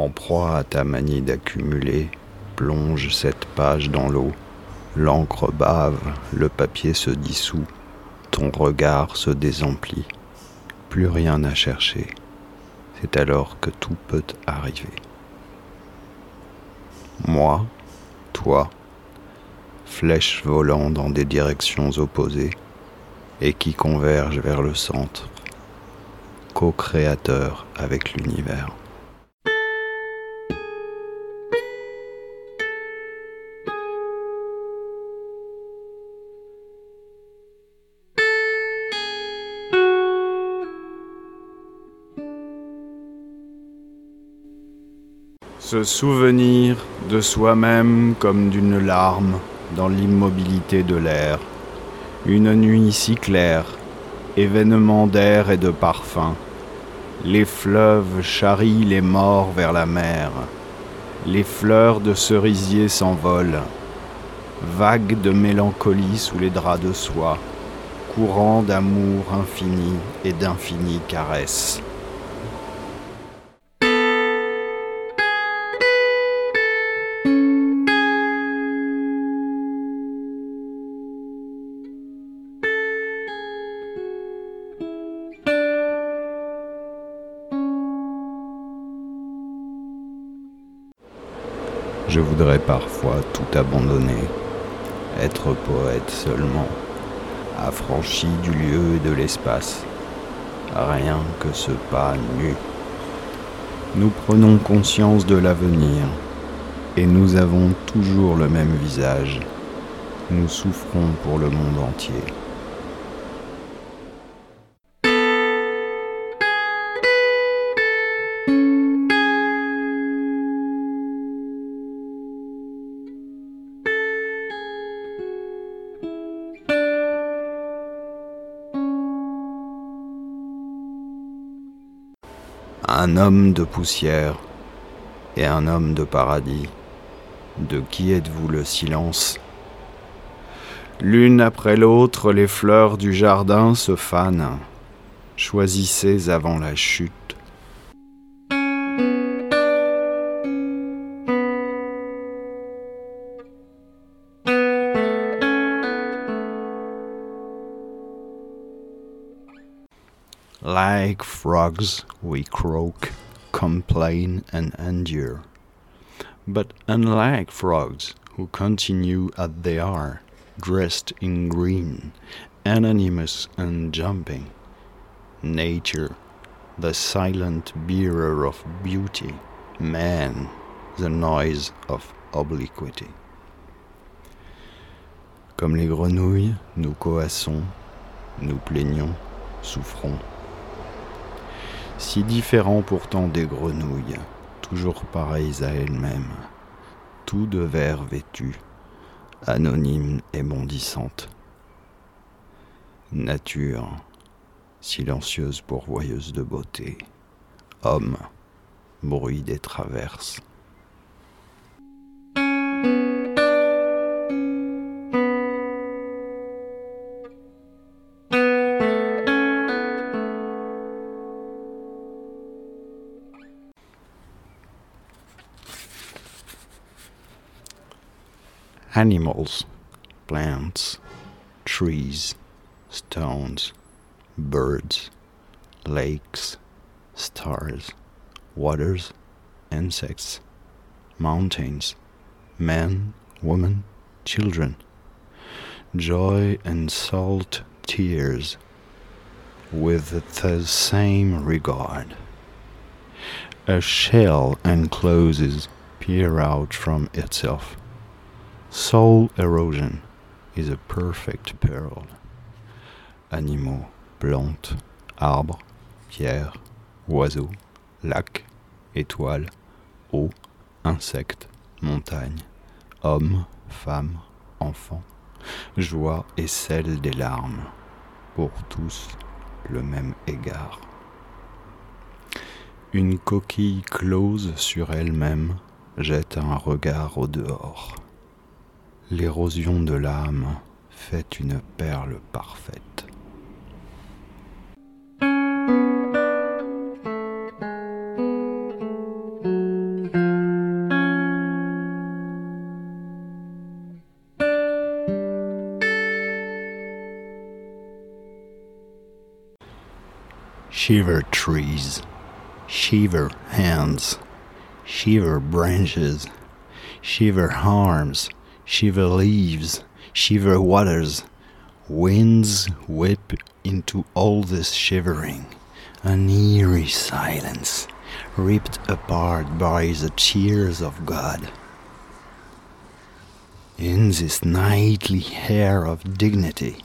En proie à ta manie d'accumuler, plonge cette page dans l'eau. L'encre bave, le papier se dissout, ton regard se désemplit. Plus rien à chercher. C'est alors que tout peut arriver. Moi, toi, flèches volant dans des directions opposées et qui convergent vers le centre, co-créateur avec l'univers. Se souvenir de soi-même comme d'une larme dans l'immobilité de l'air. Une nuit si claire, événement d'air et de parfum. Les fleuves charrient les morts vers la mer. Les fleurs de cerisier s'envolent. Vagues de mélancolie sous les draps de soie. Courant d'amour infini et d'infinies caresses. Voudrais parfois tout abandonner, être poète seulement, affranchi du lieu et de l'espace, rien que ce pas nu. Nous prenons conscience de l'avenir et nous avons toujours le même visage. Nous souffrons pour le monde entier. Un homme de poussière et un homme de paradis. De qui êtes-vous le silence? L'une après l'autre, les fleurs du jardin se fanent. Choisissez avant la chute. Like frogs, we croak, complain, and endure. But unlike frogs, who continue as they are, dressed in green, anonymous and jumping, nature, the silent bearer of beauty, man, the noise of obliquity. Comme les grenouilles, nous coassons, nous plaignons, souffrons. Si différents pourtant des grenouilles, toujours pareilles à elles-mêmes, tout de verre vêtu, anonyme et bondissante. Nature, silencieuse pourvoyeuse de beauté, homme, bruit des traverses. Animals, plants, trees, stones, birds, lakes, stars, waters, insects, mountains, men, women, children, joy and salt tears with the same regard. A shell encloses peer out from itself Soul erosion is a perfect peril. Animaux, plantes, arbres, pierres, oiseaux, lacs, étoiles, eau, insectes, montagnes, hommes, femmes, enfants, joie et celle des larmes, pour tous le même égard. Une coquille close sur elle-même jette un regard au dehors. L'érosion de l'âme fait une perle parfaite. Shiver trees, shiver hands, shiver branches, shiver arms. Shiver leaves, shiver waters. Winds whip into all this shivering, an eerie silence, ripped apart by the tears of God. In this nightly air of dignity,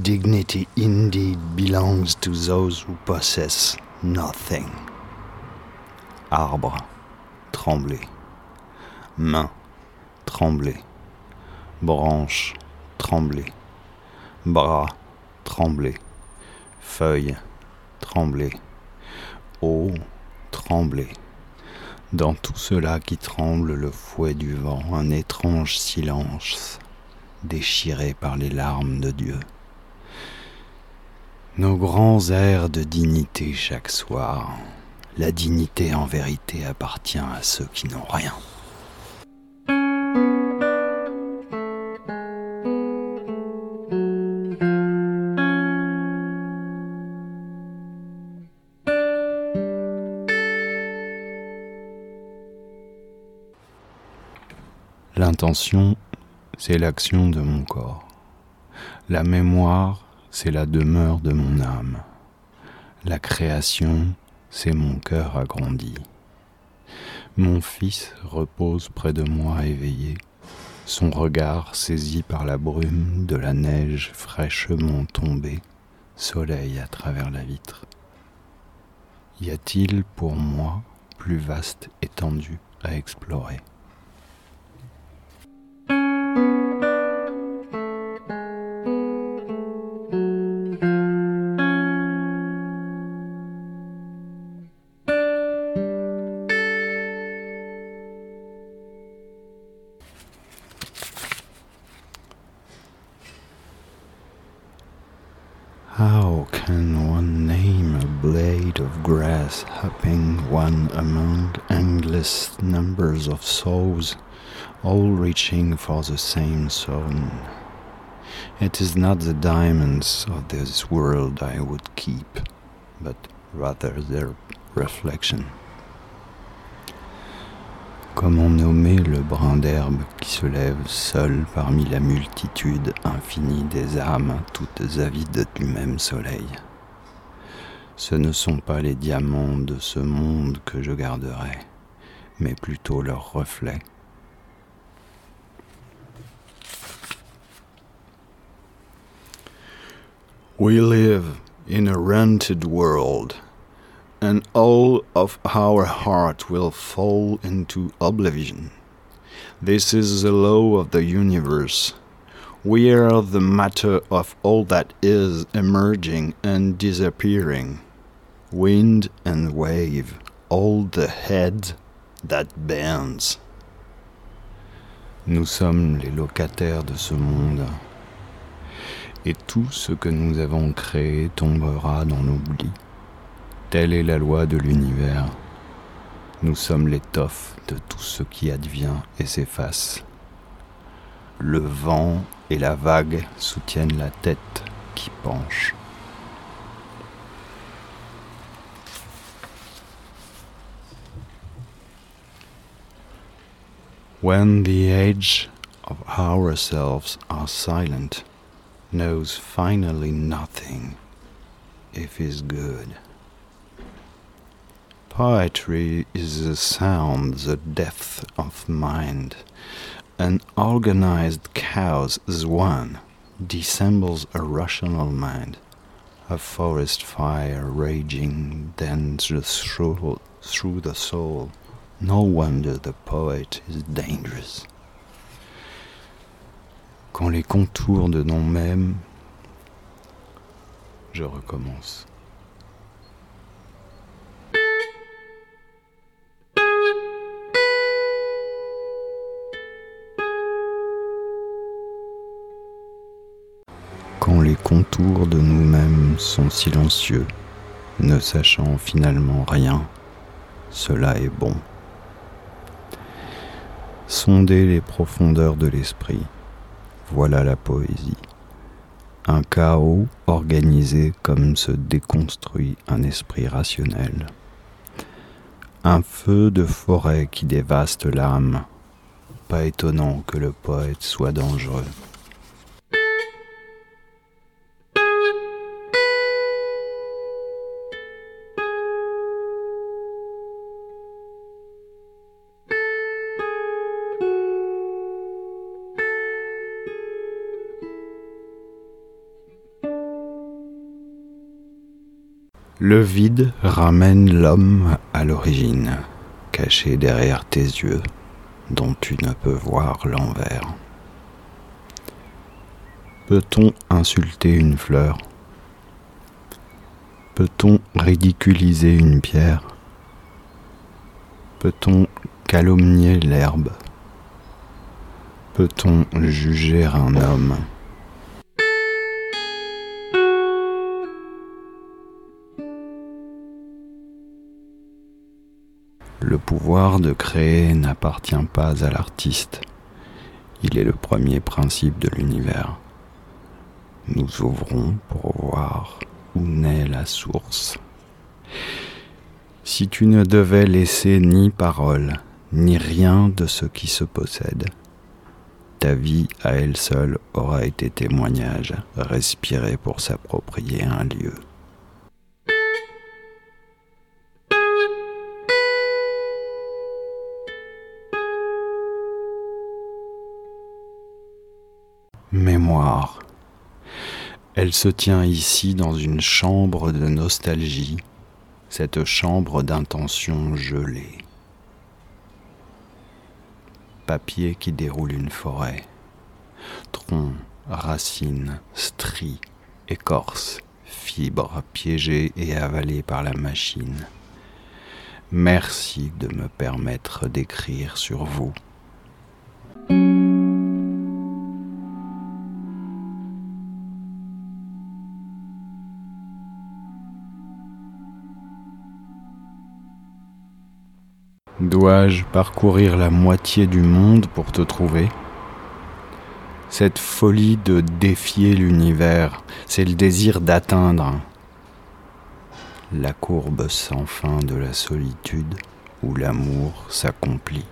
dignity indeed belongs to those who possess nothing. Arbre, trembler. Main, trembler. Branche, trembler. Bras, trembler. Feuille, trembler. Eau, trembler. Dans tout cela qui tremble le fouet du vent, un étrange silence déchiré par les larmes de Dieu. Nos grands airs de dignité chaque soir, la dignité en vérité appartient à ceux qui n'ont rien. L'intention, c'est l'action de mon corps. La mémoire, c'est la demeure de mon âme. La création, c'est mon cœur agrandi. Mon fils repose près de moi éveillé, son regard saisi par la brume de la neige fraîchement tombée, soleil à travers la vitre. Y a-t-il pour moi plus vaste étendue à explorer? Numbers of souls, all reaching for the same sun? It is not the diamonds of this world I would keep, but rather their reflection. Comment nommer le brin d'herbe qui se lève seul parmi la multitude infinie des âmes toutes avides du même soleil Ce ne sont pas les diamants de ce monde que je garderai, mais plutôt leurs reflets. We live in a rented world. and all of our heart will fall into oblivion. This is the law of the universe. We are the matter of all that is emerging and disappearing. Wind and wave, all the head Nous sommes les locataires de ce monde. Et tout ce que nous avons créé tombera dans l'oubli. Telle est la loi de l'univers. Nous sommes l'étoffe de tout ce qui advient et s'efface. Le vent et la vague soutiennent la tête qui penche. When the age of ourselves are silent, knows finally nothing if is good. Poetry is the sound, the depth of mind. An organized chaos is one, dissembles a rational mind. A forest fire raging then through, through the soul. No wonder the poet is dangerous. Quand les contours de non-mêmes, je recommence. quand les contours de nous-mêmes sont silencieux, ne sachant finalement rien, cela est bon. Sonder les profondeurs de l'esprit, voilà la poésie. un chaos organisé comme se déconstruit un esprit rationnel. Un feu de forêt qui dévaste l'âme. Pas étonnant que le poète soit dangereux. Le vide ramène l'homme à l'origine, caché derrière tes yeux, dont tu ne peux voir l'envers. Peut-on insulter une fleur? Peut-on ridiculiser une pierre? Peut-on calomnier l'herbe? Peut-on juger un homme? Le pouvoir de créer n'appartient pas à l'artiste. Il est le premier principe de l'univers. Nous ouvrons pour voir où naît la source. Si tu ne devais laisser ni parole, ni rien de ce qui se possède, ta vie à elle seule aura été témoignage, respiré pour s'approprier un lieu. Mémoire. Elle se tient ici dans une chambre de nostalgie, cette chambre d'intention gelée. Papier qui déroule une forêt, tronc, racines, stries, écorce, fibres piégées et avalées par la machine. Merci de me permettre d'écrire sur vous. Dois-je parcourir la moitié du monde pour te trouver? Cette folie de défier l'univers, c'est le désir d'atteindre la courbe sans fin de la solitude où l'amour s'accomplit.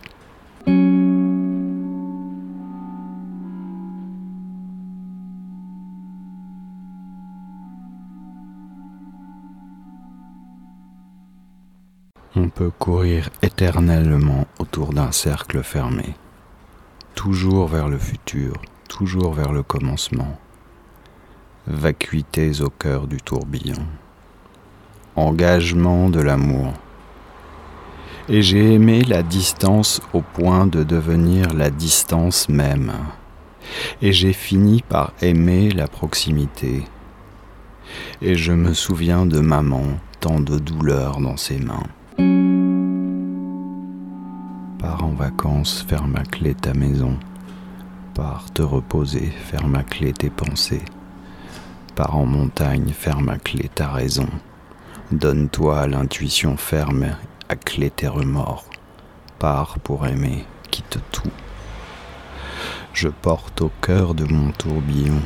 On peut courir éternellement autour d'un cercle fermé, toujours vers le futur, toujours vers le commencement, vacuités au cœur du tourbillon, engagement de l'amour. Et j'ai aimé la distance au point de devenir la distance même. Et j'ai fini par aimer la proximité. Et je me souviens de maman, tant de douleur dans ses mains. Pars en vacances, ferme à clé ta maison. Pars te reposer, ferme à clé tes pensées. Pars en montagne, ferme à clé ta raison. Donne-toi l'intuition ferme, à clé tes remords. Pars pour aimer, quitte tout. Je porte au cœur de mon tourbillon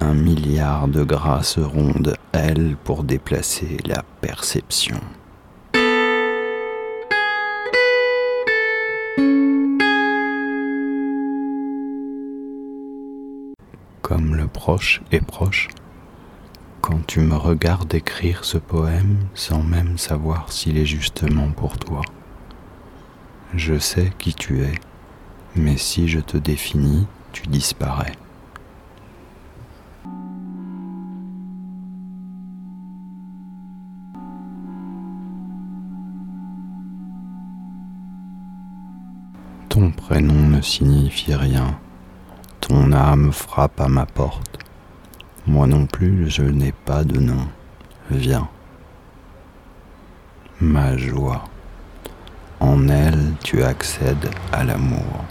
un milliard de grâces rondes, ailes pour déplacer la perception. Proche est proche. Quand tu me regardes écrire ce poème sans même savoir s'il est justement pour toi. Je sais qui tu es, mais si je te définis, tu disparais. Ton prénom ne signifie rien ton âme frappe à ma porte. Moi non plus, je n'ai pas de nom. Viens. Ma joie. En elle, tu accèdes à l'amour.